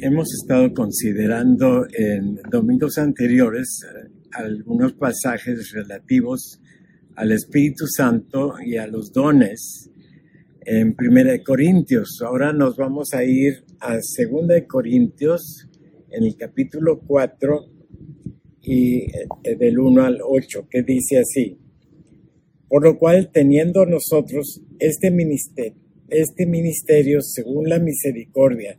Hemos estado considerando en domingos anteriores eh, algunos pasajes relativos al Espíritu Santo y a los dones en Primera de Corintios. Ahora nos vamos a ir a Segunda de Corintios en el capítulo 4 y eh, del 1 al 8, que dice así: Por lo cual, teniendo nosotros este ministerio, este ministerio según la misericordia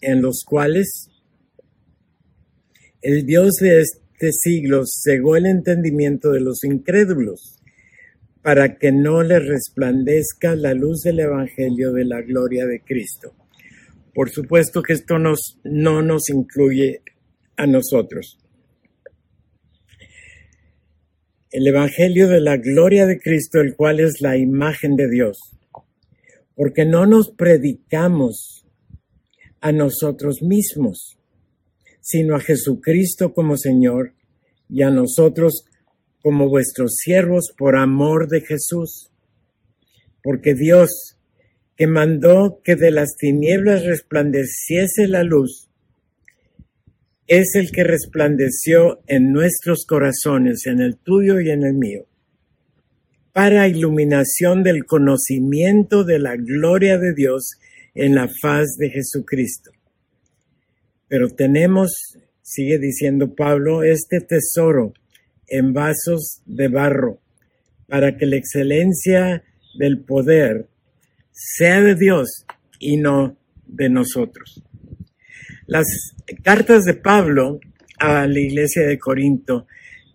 en los cuales el Dios de este siglo cegó el entendimiento de los incrédulos para que no les resplandezca la luz del Evangelio de la gloria de Cristo. Por supuesto que esto nos, no nos incluye a nosotros. El Evangelio de la gloria de Cristo, el cual es la imagen de Dios. Porque no nos predicamos a nosotros mismos, sino a Jesucristo como Señor y a nosotros como vuestros siervos por amor de Jesús. Porque Dios, que mandó que de las tinieblas resplandeciese la luz, es el que resplandeció en nuestros corazones, en el tuyo y en el mío, para iluminación del conocimiento de la gloria de Dios en la faz de Jesucristo. Pero tenemos, sigue diciendo Pablo, este tesoro en vasos de barro, para que la excelencia del poder sea de Dios y no de nosotros. Las cartas de Pablo a la iglesia de Corinto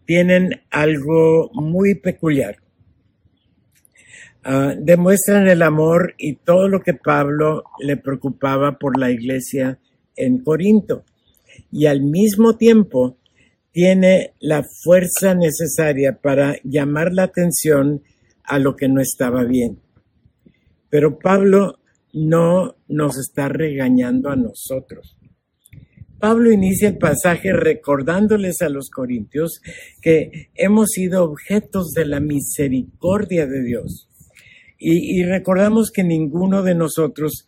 tienen algo muy peculiar. Ah, demuestran el amor y todo lo que Pablo le preocupaba por la iglesia en Corinto. Y al mismo tiempo tiene la fuerza necesaria para llamar la atención a lo que no estaba bien. Pero Pablo no nos está regañando a nosotros. Pablo inicia el pasaje recordándoles a los corintios que hemos sido objetos de la misericordia de Dios y, recordamos que ninguno de nosotros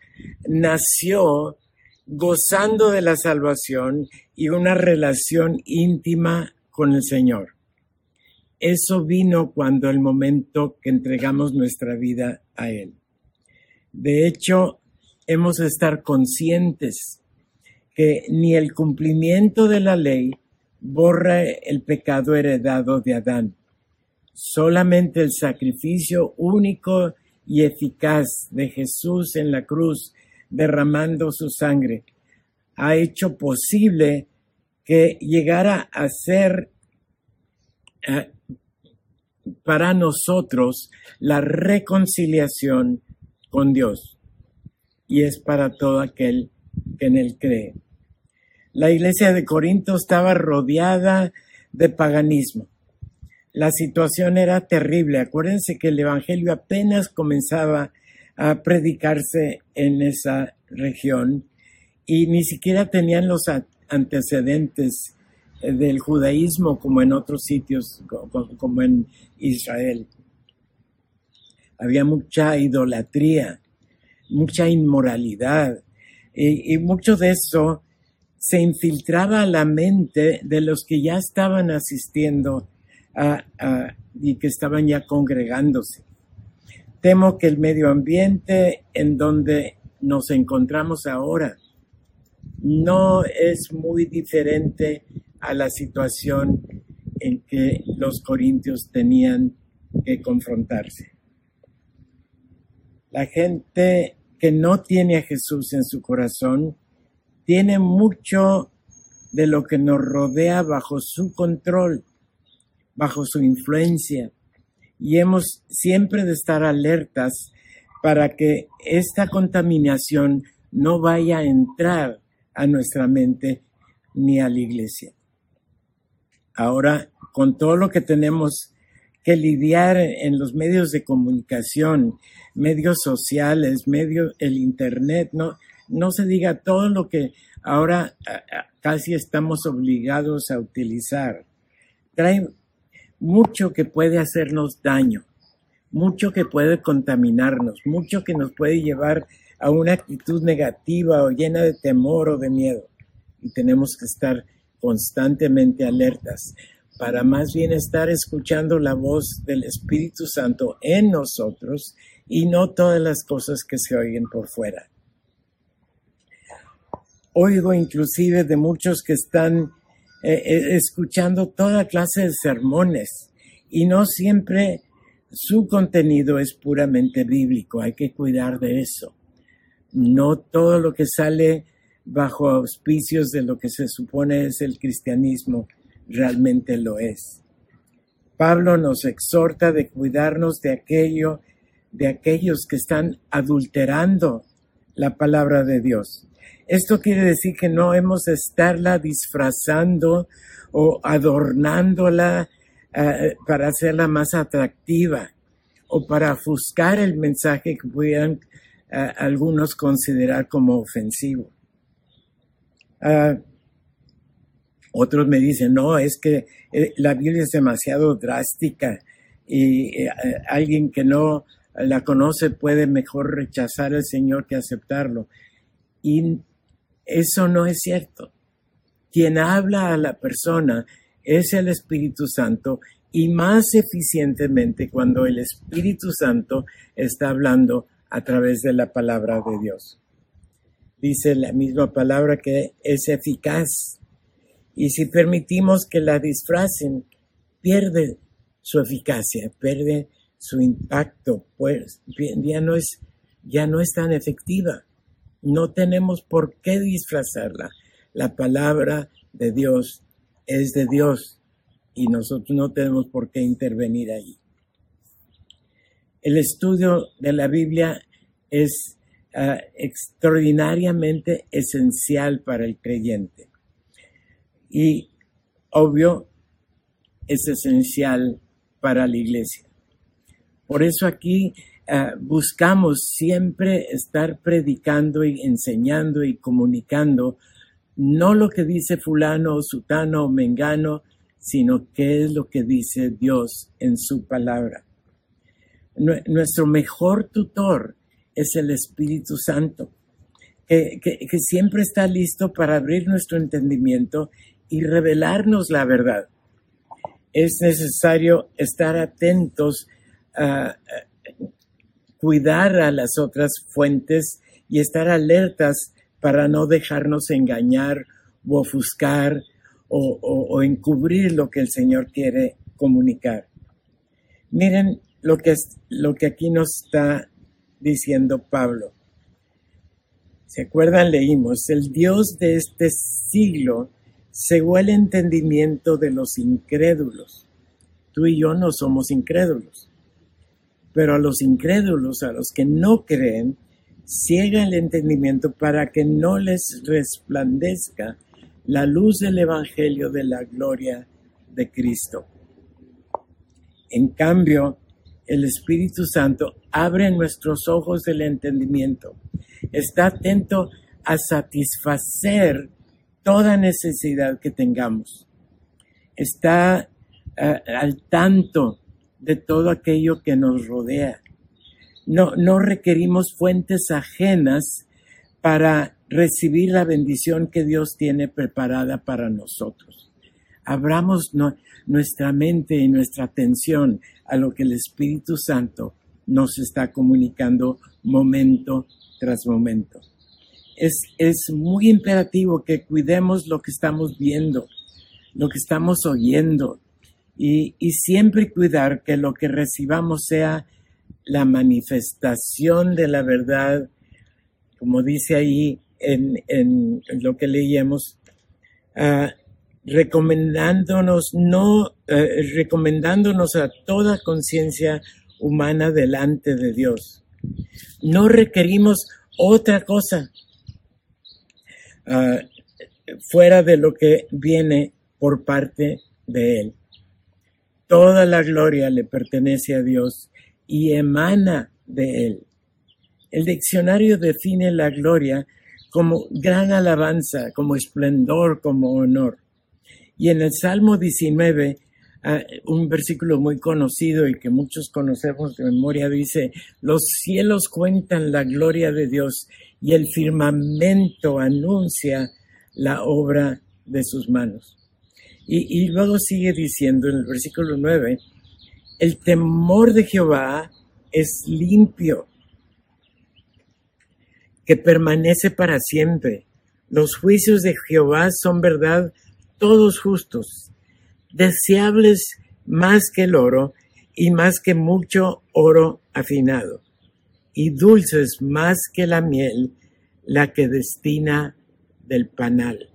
nació gozando de la salvación y una relación íntima con el Señor. Eso vino cuando el momento que entregamos nuestra vida a Él. De hecho, hemos de estar conscientes que ni el cumplimiento de la ley borra el pecado heredado de Adán. Solamente el sacrificio único y eficaz de Jesús en la cruz, derramando su sangre, ha hecho posible que llegara a ser eh, para nosotros la reconciliación con Dios. Y es para todo aquel que en él cree. La iglesia de Corinto estaba rodeada de paganismo la situación era terrible. Acuérdense que el Evangelio apenas comenzaba a predicarse en esa región y ni siquiera tenían los antecedentes eh, del judaísmo como en otros sitios, como en Israel. Había mucha idolatría, mucha inmoralidad y, mucho de eso se infiltraba a la mente de los que ya estaban asistiendo y que estaban ya congregándose. Temo que el medio ambiente en donde nos encontramos ahora no es muy diferente a la situación en que los corintios tenían que confrontarse. La gente que no tiene a Jesús en su corazón tiene mucho de lo que nos rodea bajo su control bajo su influencia y hemos siempre de estar alertas para que esta contaminación no vaya a entrar a nuestra mente ni a la iglesia. Ahora, con todo lo que tenemos que lidiar en los medios de comunicación, medios sociales, medios, el internet, no, no se diga todo lo que ahora casi estamos obligados a utilizar. Trae mucho que puede hacernos daño, mucho que puede contaminarnos, mucho que nos puede llevar a una actitud negativa o llena de temor o de miedo. Y tenemos que estar constantemente alertas para más bien estar escuchando la voz del Espíritu Santo en nosotros y no todas las cosas que se oyen por fuera. Oigo inclusive de muchos que están eh, eh, escuchando toda clase de sermones y no siempre su contenido es puramente bíblico, hay que cuidar de eso. No todo lo que sale bajo auspicios de lo que se supone es el cristianismo realmente lo es. Pablo nos exhorta de cuidarnos de aquello, de aquellos que están adulterando la palabra de Dios. Esto quiere decir que no hemos de estarla disfrazando o adornándola eh, para hacerla más atractiva o para ofuscar el mensaje que pudieran eh, algunos considerar como ofensivo. Ah, otros me dicen, no, es que eh, la Biblia es demasiado drástica y alguien que no la conoce puede mejor rechazar al Señor que aceptarlo. Y eso no es cierto. Quien habla a la persona es el Espíritu Santo y más eficientemente cuando el Espíritu Santo está hablando a través de la palabra de Dios. Dice la misma palabra que es eficaz. Y si permitimos que la disfracen, pierde su eficacia, pierde su impacto, pues ya no es, ya no es tan efectiva. No tenemos por qué disfrazarla. La palabra de Dios es de Dios y nosotros no tenemos por qué intervenir ahí. El estudio de la Biblia es ah, extraordinariamente esencial para el creyente y obvio es esencial para la iglesia. Por eso aquí Ah, buscamos siempre estar predicando y enseñando y comunicando no lo que dice fulano o sutano o mengano, sino qué es lo que dice Dios en su palabra. Nuestro mejor tutor es el Espíritu Santo, que, que siempre está listo para abrir nuestro entendimiento y revelarnos la verdad. Es necesario estar atentos a, cuidar a las otras fuentes y estar alertas para no dejarnos engañar o ofuscar o, encubrir lo que el Señor quiere comunicar. Miren lo que, lo que aquí nos está diciendo Pablo. ¿Se acuerdan? Leímos, el Dios de este siglo cegó el entendimiento de los incrédulos. Tú y yo no somos incrédulos. Pero a los incrédulos, a los que no creen, ciega el entendimiento para que no les resplandezca la luz del Evangelio de la gloria de Cristo. En cambio, el Espíritu Santo abre nuestros ojos del entendimiento. Está atento a satisfacer toda necesidad que tengamos. Está eh, al tanto de todo aquello que nos rodea. No, no requerimos fuentes ajenas para recibir la bendición que Dios tiene preparada para nosotros. Abramos nuestra mente y nuestra atención a lo que el Espíritu Santo nos está comunicando momento tras momento. Es, es muy imperativo que cuidemos lo que estamos viendo, lo que estamos oyendo, y, siempre cuidar que lo que recibamos sea la manifestación de la verdad, como dice ahí en, lo que leíamos, ah, recomendándonos, no, eh, recomendándonos a toda conciencia humana delante de Dios. No requerimos otra cosa. ah, fuera de lo que viene por parte de Él. Toda la gloria le pertenece a Dios y emana de Él. El diccionario define la gloria como gran alabanza, como esplendor, como honor. Y en el Salmo 19, ah, un versículo muy conocido y que muchos conocemos de memoria, dice, los cielos cuentan la gloria de Dios y el firmamento anuncia la obra de sus manos. Y, luego sigue diciendo en el versículo 9, el temor de Jehová es limpio que permanece para siempre. Los juicios de Jehová son verdad, todos justos, deseables más que el oro y más que mucho oro afinado, y dulces más que la miel, la que destina del panal.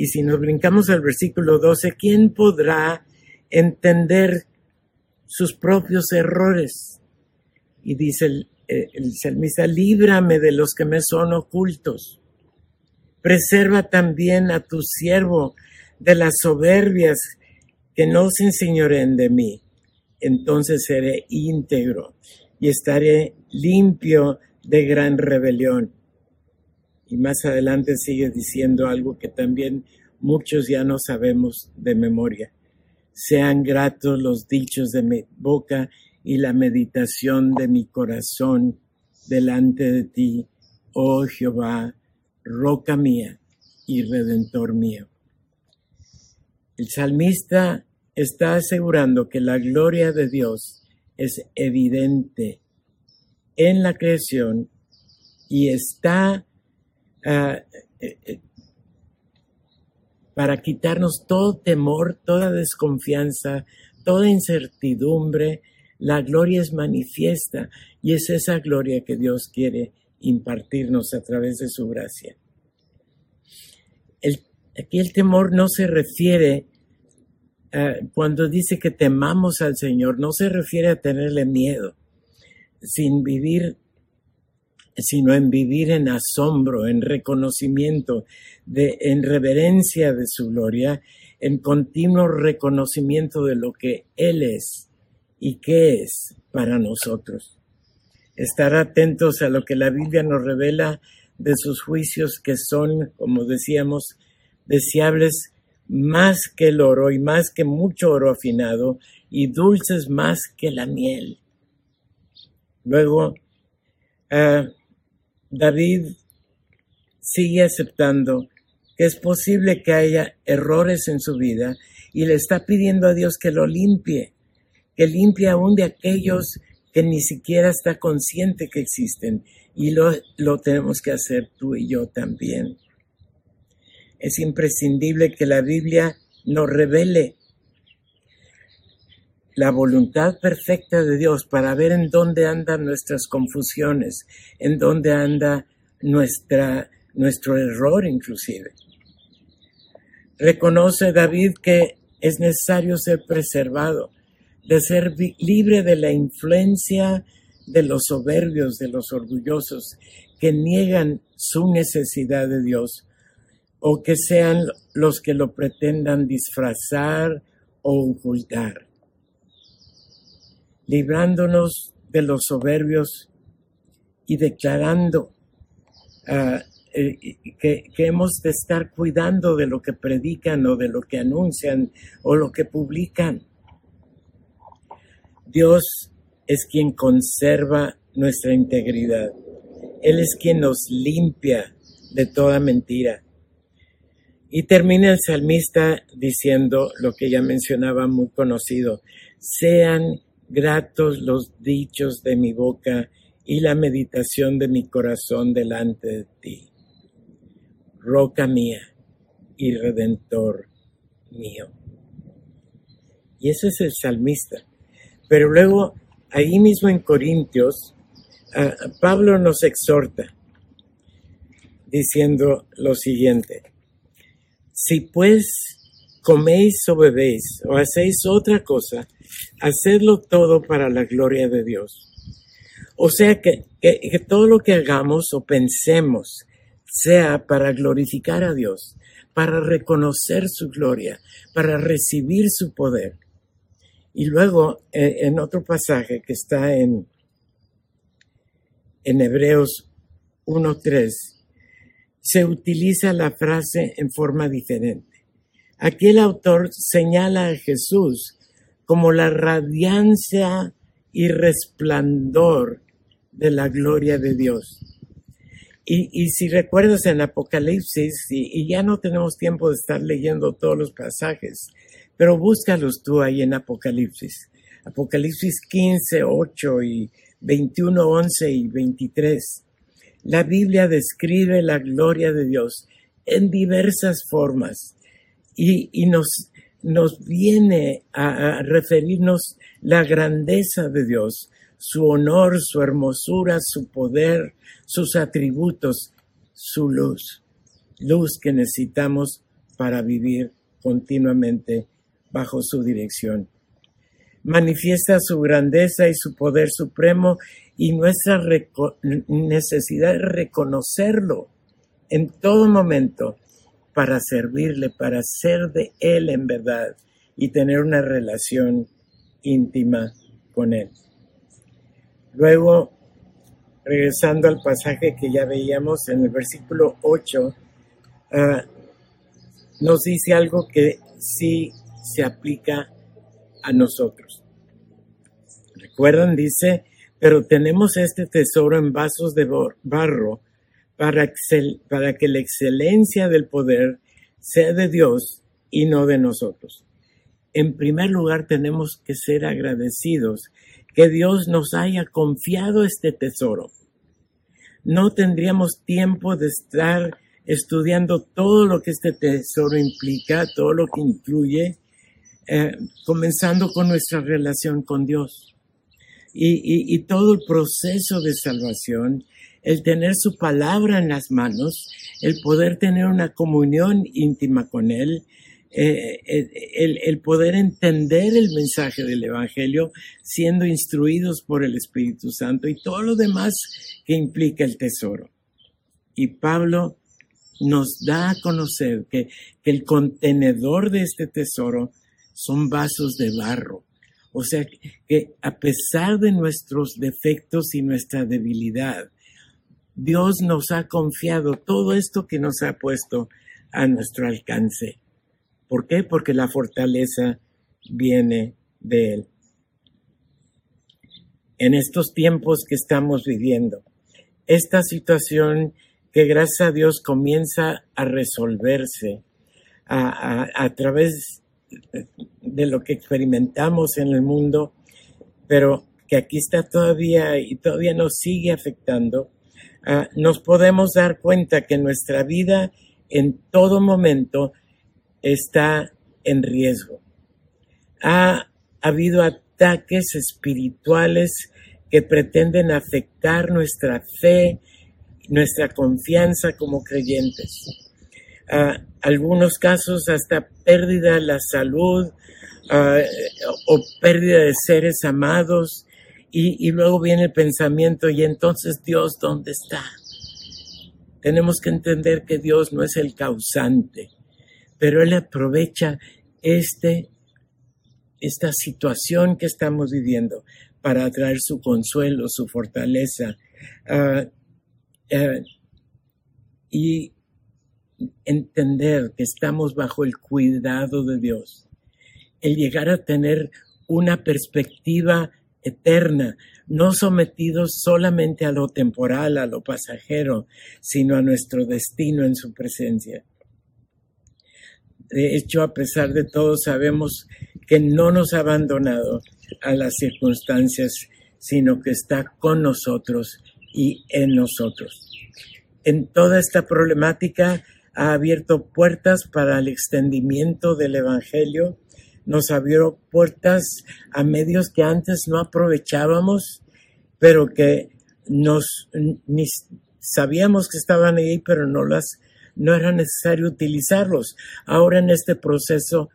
Y si nos brincamos al versículo 12, ¿quién podrá entender sus propios errores? Y dice el, eh, el salmista, líbrame de los que me son ocultos. Preserva también a tu siervo de las soberbias que no se enseñoren de mí. Entonces seré íntegro y estaré limpio de gran rebelión. Y más adelante sigue diciendo algo que también muchos ya no sabemos de memoria. Sean gratos los dichos de mi boca y la meditación de mi corazón delante de ti, oh Jehová, roca mía y redentor mío. El salmista está asegurando que la gloria de Dios es evidente en la creación y está ah, eh, eh, para quitarnos todo temor, toda desconfianza, toda incertidumbre, la gloria es manifiesta y es esa gloria que Dios quiere impartirnos a través de su gracia. aquí el temor no se refiere, cuando dice que temamos al Señor, no se refiere a tenerle miedo, sin vivir, sino en vivir en asombro, en reconocimiento, en reverencia de su gloria, en continuo reconocimiento de lo que Él es y qué es para nosotros. Estar atentos a lo que la Biblia nos revela de sus juicios que son, como decíamos, deseables más que el oro y más que mucho oro afinado y dulces más que la miel. Luego, ah, David sigue aceptando que es posible que haya errores en su vida y le está pidiendo a Dios que lo limpie que limpia aún de aquellos que ni siquiera está consciente que existen. Y lo, lo tenemos que hacer tú y yo también. Es imprescindible que la Biblia nos revele la voluntad perfecta de Dios para ver en dónde andan nuestras confusiones, en dónde anda nuestra, nuestro error inclusive. Reconoce David que es necesario ser preservado, de ser libre de la influencia de los soberbios, de los orgullosos, que niegan su necesidad de Dios, o que sean los que lo pretendan disfrazar o ocultar. Librándonos de los soberbios y declarando ah, eh, que, que, hemos de estar cuidando de lo que predican o de lo que anuncian o lo que publican. Dios es quien conserva nuestra integridad. Él es quien nos limpia de toda mentira. Y termina el salmista diciendo lo que ya mencionaba muy conocido, sean gratos los dichos de mi boca y la meditación de mi corazón delante de ti. Roca mía y redentor mío. Y ese es el salmista. Pero luego, ahí mismo en Corintios, Pablo nos exhorta diciendo lo siguiente, si pues coméis o bebéis o hacéis otra cosa, hacedlo todo para la gloria de Dios. O sea que, que todo lo que hagamos o pensemos sea para glorificar a Dios, para reconocer su gloria, para recibir su poder. Y luego, eh, en otro pasaje que está en, en Hebreos 1.3, se utiliza la frase en forma diferente. Aquí el autor señala a Jesús como la radiancia y resplandor de la gloria de Dios. Y, si recuerdas en Apocalipsis, y, ya no tenemos tiempo de estar leyendo todos los pasajes, pero búscalos tú ahí en Apocalipsis. Apocalipsis 15, 8 y 21, 11 y 23. La Biblia describe la gloria de Dios en diversas formas y, nos, nos viene a, referirnos la grandeza de Dios, su honor, su hermosura, su poder, sus atributos, su luz, luz que necesitamos para vivir continuamente bajo su dirección. Manifiesta su grandeza y su poder supremo y nuestra necesidad de reconocerlo en todo momento para servirle, para ser de Él en verdad y tener una relación íntima con Él. Luego, regresando al pasaje que ya veíamos en el versículo 8, ah, nos dice algo que sí se aplica a nosotros. Recuerdan, dice, pero tenemos este tesoro en vasos de barro para, que la excelencia del poder sea de Dios y no de nosotros. En primer lugar, tenemos que ser agradecidos que Dios nos haya confiado este tesoro. No tendríamos tiempo de estar estudiando todo lo que este tesoro implica, todo lo que incluye, eh, comenzando con nuestra relación con Dios. Y, todo el proceso de salvación, el tener su palabra en las manos, el poder tener una comunión íntima con Él, eh, el, el, poder entender el mensaje del Evangelio siendo instruidos por el Espíritu Santo y todo lo demás que implica el tesoro. Y Pablo nos da a conocer que, que el contenedor de este tesoro son vasos de barro. O sea que a pesar de nuestros defectos y nuestra debilidad, Dios nos ha confiado todo esto que nos ha puesto a nuestro alcance. ¿Por qué? Porque la fortaleza viene de Él. En estos tiempos que estamos viviendo, esta situación que gracias a Dios comienza a resolverse a, través de lo que experimentamos en el mundo, pero que aquí está todavía y todavía nos sigue afectando, ah, nos podemos dar cuenta que nuestra vida en todo momento está en riesgo. Ha habido ataques espirituales que pretenden afectar nuestra fe, nuestra confianza como creyentes. Uh, algunos casos hasta pérdida de la salud o pérdida de seres amados y, luego viene el pensamiento y entonces Dios, ¿dónde está? Tenemos que entender que Dios no es el causante pero Él aprovecha este, esta situación que estamos viviendo para traer su consuelo, su fortaleza ah, ah, y entender que estamos bajo el cuidado de Dios. El llegar a tener una perspectiva eterna, no sometidos solamente a lo temporal, a lo pasajero, sino a nuestro destino en su presencia. De hecho, a pesar de todo, sabemos que no nos ha abandonado a las circunstancias, sino que está con nosotros y en nosotros. En toda esta problemática ha abierto puertas para el extendimiento del Evangelio, nos abrió puertas a medios que antes no aprovechábamos, pero que nos sabíamos que estaban ahí, pero no las no era necesario utilizarlos. Ahora en este proceso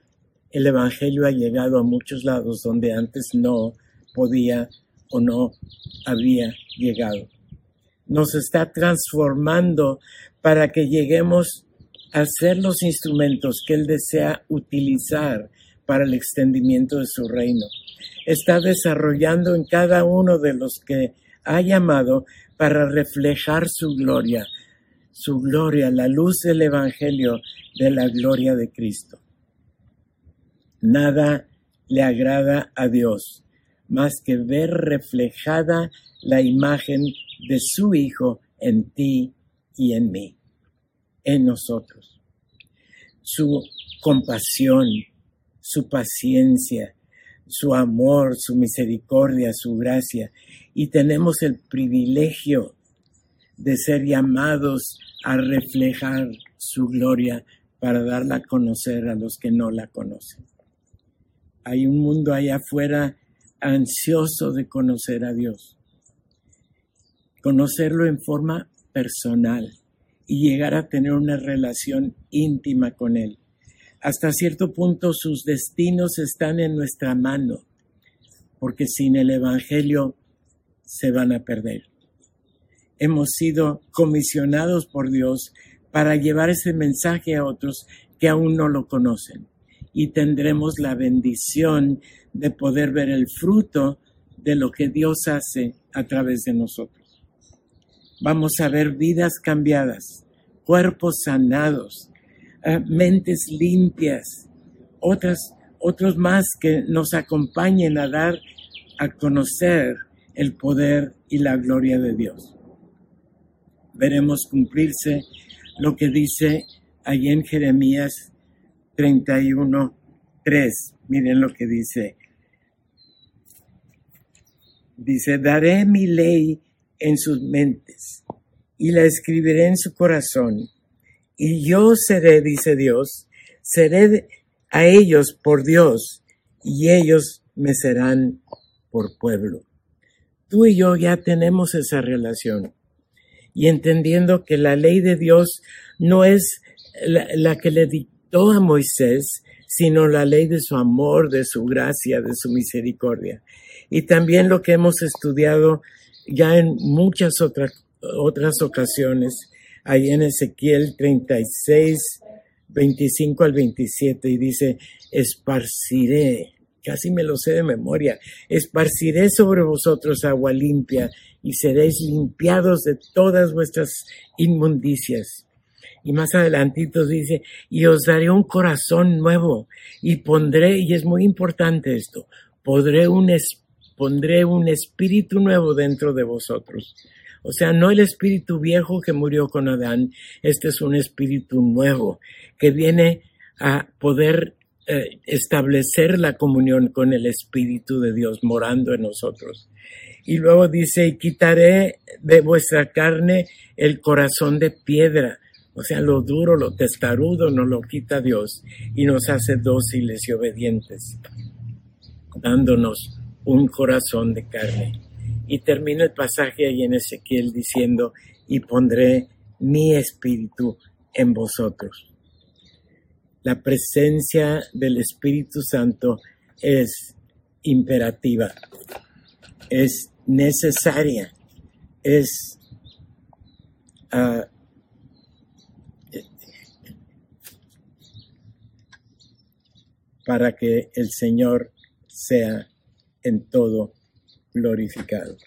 el Evangelio ha llegado a muchos lados donde antes no podía o no había llegado. nos está transformando para que lleguemos a ser los instrumentos que Él desea utilizar para el extendimiento de su reino. Está desarrollando en cada uno de los que ha llamado para reflejar su gloria, su gloria, la luz del Evangelio de la gloria de Cristo. Nada le agrada a Dios más que ver reflejada la imagen de su Hijo en ti y en mí, en nosotros. Su compasión, su paciencia, su amor, su misericordia, su gracia. Y tenemos el privilegio de ser llamados a reflejar su gloria para darla a conocer a los que no la conocen. Hay un mundo allá afuera ansioso de conocer a Dios, conocerlo en forma personal y llegar a tener una relación íntima con Él. Hasta cierto punto sus destinos están en nuestra mano, porque sin el Evangelio se van a perder. Hemos sido comisionados por Dios para llevar ese mensaje a otros que aún no lo conocen y tendremos la bendición de poder ver el fruto de lo que Dios hace a través de nosotros. Vamos a ver vidas cambiadas, cuerpos sanados, eh, mentes limpias, otras, otros más que nos acompañen a dar a conocer el poder y la gloria de Dios. Veremos cumplirse lo que dice allí en Jeremías 31, 3. Miren lo que dice. Dice, daré mi ley en sus mentes y la escribiré en su corazón y yo seré, dice Dios, seré a ellos por Dios y ellos me serán por pueblo. Tú y yo ya tenemos esa relación y entendiendo que la ley de Dios no es la, que le dictó a Moisés, sino la ley de su amor, de su gracia, de su misericordia. Y también lo que hemos estudiado ya en muchas otras, otras ocasiones, ahí en Ezequiel 36, 25 al 27, y dice, esparciré, casi me lo sé de memoria, esparciré sobre vosotros agua limpia y seréis limpiados de todas vuestras inmundicias. Y más adelantito dice, y os daré un corazón nuevo y pondré, y es muy importante esto, pondré un, pondré un espíritu nuevo dentro de vosotros o sea, no el espíritu viejo que murió con Adán, este es un espíritu nuevo que viene a poder eh, establecer la comunión con el Espíritu de Dios morando en nosotros. Y luego dice, y quitaré de vuestra carne el corazón de piedra. O sea, lo duro, lo testarudo nos lo quita Dios y nos hace dóciles y obedientes, dándonos un corazón de carne. Y termina el pasaje ahí en Ezequiel diciendo, y pondré mi espíritu en vosotros. La presencia del Espíritu Santo es imperativa, es necesaria, es uh, para que el Señor sea en todo glorificado.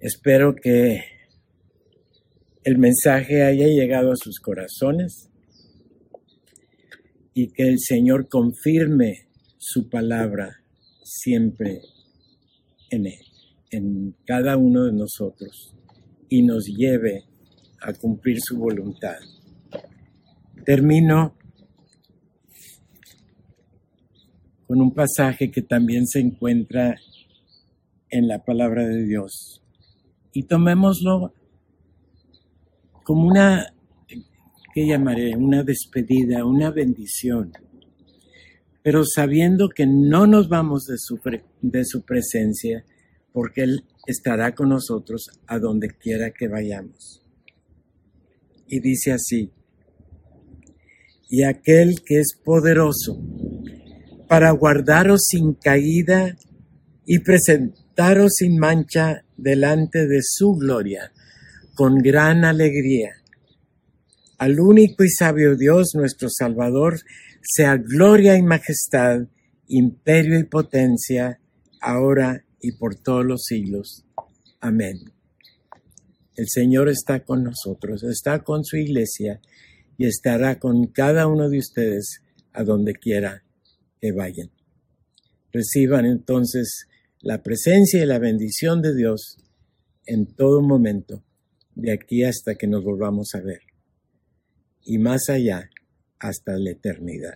Espero que el mensaje haya llegado a sus corazones y que el Señor confirme su palabra siempre en él, en cada uno de nosotros y nos lleve a cumplir su voluntad. Termino con un pasaje que también se encuentra en la palabra de Dios. Y tomémoslo como una, ¿qué llamaré? Una despedida, una bendición. Pero sabiendo que no nos vamos de su, de su presencia, porque Él estará con nosotros a donde quiera que vayamos. Y dice así, y aquel que es poderoso para guardaros sin caída y presentaros sin mancha delante de su gloria, con gran alegría. Al único y sabio Dios, nuestro Salvador, sea gloria y majestad, imperio y potencia, ahora y por todos los siglos. Amén. El Señor está con nosotros, está con su iglesia y estará con cada uno de ustedes a donde quiera vayan. Reciban entonces la presencia y la bendición de Dios en todo momento, de aquí hasta que nos volvamos a ver, y más allá hasta la eternidad.